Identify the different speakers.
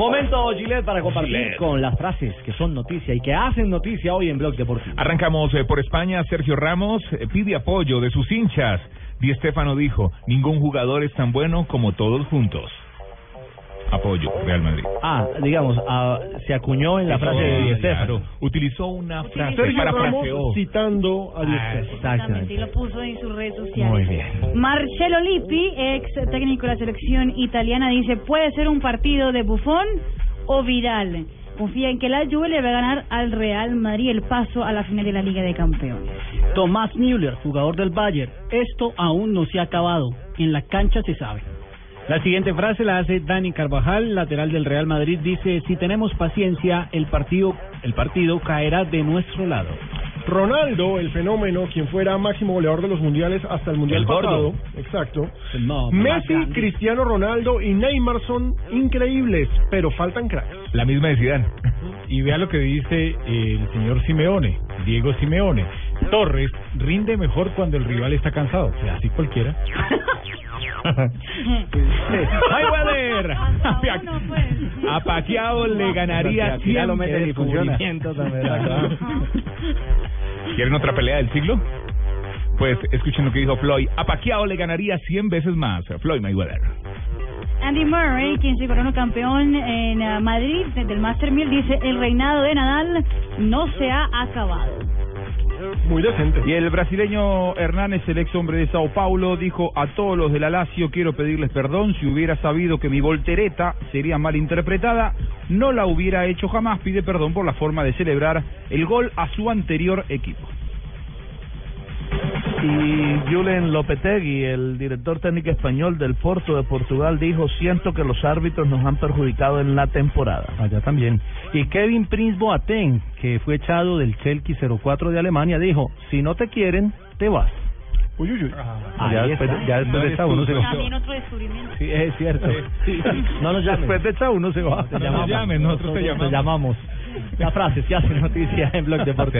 Speaker 1: Momento, Gillette, para compartir
Speaker 2: Gillette.
Speaker 1: con las frases que son noticia y que hacen noticia hoy en Blog Deportivo.
Speaker 2: Arrancamos eh, por España. Sergio Ramos eh, pide apoyo de sus hinchas. Di Stéfano dijo, ningún jugador es tan bueno como todos juntos. Apoyo, Real Madrid.
Speaker 1: Ah, digamos, ah, se acuñó en la frase de Di.
Speaker 2: Claro, utilizó una frase
Speaker 3: Sergio
Speaker 2: para
Speaker 3: Ramos
Speaker 2: fraseó.
Speaker 3: citando a Di
Speaker 1: Ah, exactamente.
Speaker 4: y lo puso en sus redes sociales.
Speaker 1: Muy bien.
Speaker 4: Marcelo Lippi, ex técnico de la selección italiana, dice, puede ser un partido de Buffon o Vidal. Confía en que la Juve le va a ganar al Real Madrid el paso a la final de la Liga de Campeones.
Speaker 5: Tomás Müller, jugador del Bayern. Esto aún no se ha acabado. En la cancha se sabe. La siguiente frase la hace Dani Carvajal, lateral del Real Madrid. Dice: Si tenemos paciencia, el partido, el partido caerá de nuestro lado.
Speaker 3: Ronaldo, el fenómeno, quien fuera máximo goleador de los mundiales hasta el mundial
Speaker 2: El gordo.
Speaker 3: pasado. Exacto.
Speaker 5: No, más
Speaker 3: Messi,
Speaker 5: grande.
Speaker 3: Cristiano Ronaldo y Neymar son increíbles, pero faltan cracks.
Speaker 2: La misma de Zidane.
Speaker 6: Y vea lo que dice el señor Simeone, Diego Simeone. Torres rinde mejor cuando el rival está cansado. O sea, así cualquiera.
Speaker 4: Uno, pues.
Speaker 2: A Pacquiao le ganaría
Speaker 1: Aquí ya lo
Speaker 2: 100
Speaker 1: meten y funciona.
Speaker 2: ¿Quieren otra pelea del siglo? Pues escuchen lo que dijo Floyd. A Pacquiao le ganaría 100 veces más. Floyd Mayweather.
Speaker 4: Andy Murray, quien se coronó campeón en eh, Madrid del Master 1000, dice, el reinado de Nadal no se ha acabado.
Speaker 3: Muy decente.
Speaker 2: Y el brasileño Hernández, el ex hombre de Sao Paulo, dijo a todos los de la Lazio quiero pedirles perdón si hubiera sabido que mi voltereta sería mal interpretada, no la hubiera hecho jamás, pide perdón por la forma de celebrar el gol a su anterior equipo.
Speaker 7: Y Julen Lopetegui, el director técnico español del Porto de Portugal, dijo, siento que los árbitros nos han perjudicado en la temporada.
Speaker 5: Allá también. Y Kevin Prince Boateng, que fue echado del Schalke 04 de Alemania, dijo: Si no te quieren, te vas.
Speaker 3: Uy, uy, uy.
Speaker 5: Ahí
Speaker 7: ya después, ya después
Speaker 2: No
Speaker 7: de esta uno se va.
Speaker 4: También otro descubrimiento.
Speaker 5: Sí, es cierto. No nos llames.
Speaker 7: Después de esta uno se va.
Speaker 5: Te
Speaker 2: No nos llames, nosotros te
Speaker 5: Te
Speaker 2: llamamos.
Speaker 5: llamamos. La frase se hace noticia en Blog Deportivo.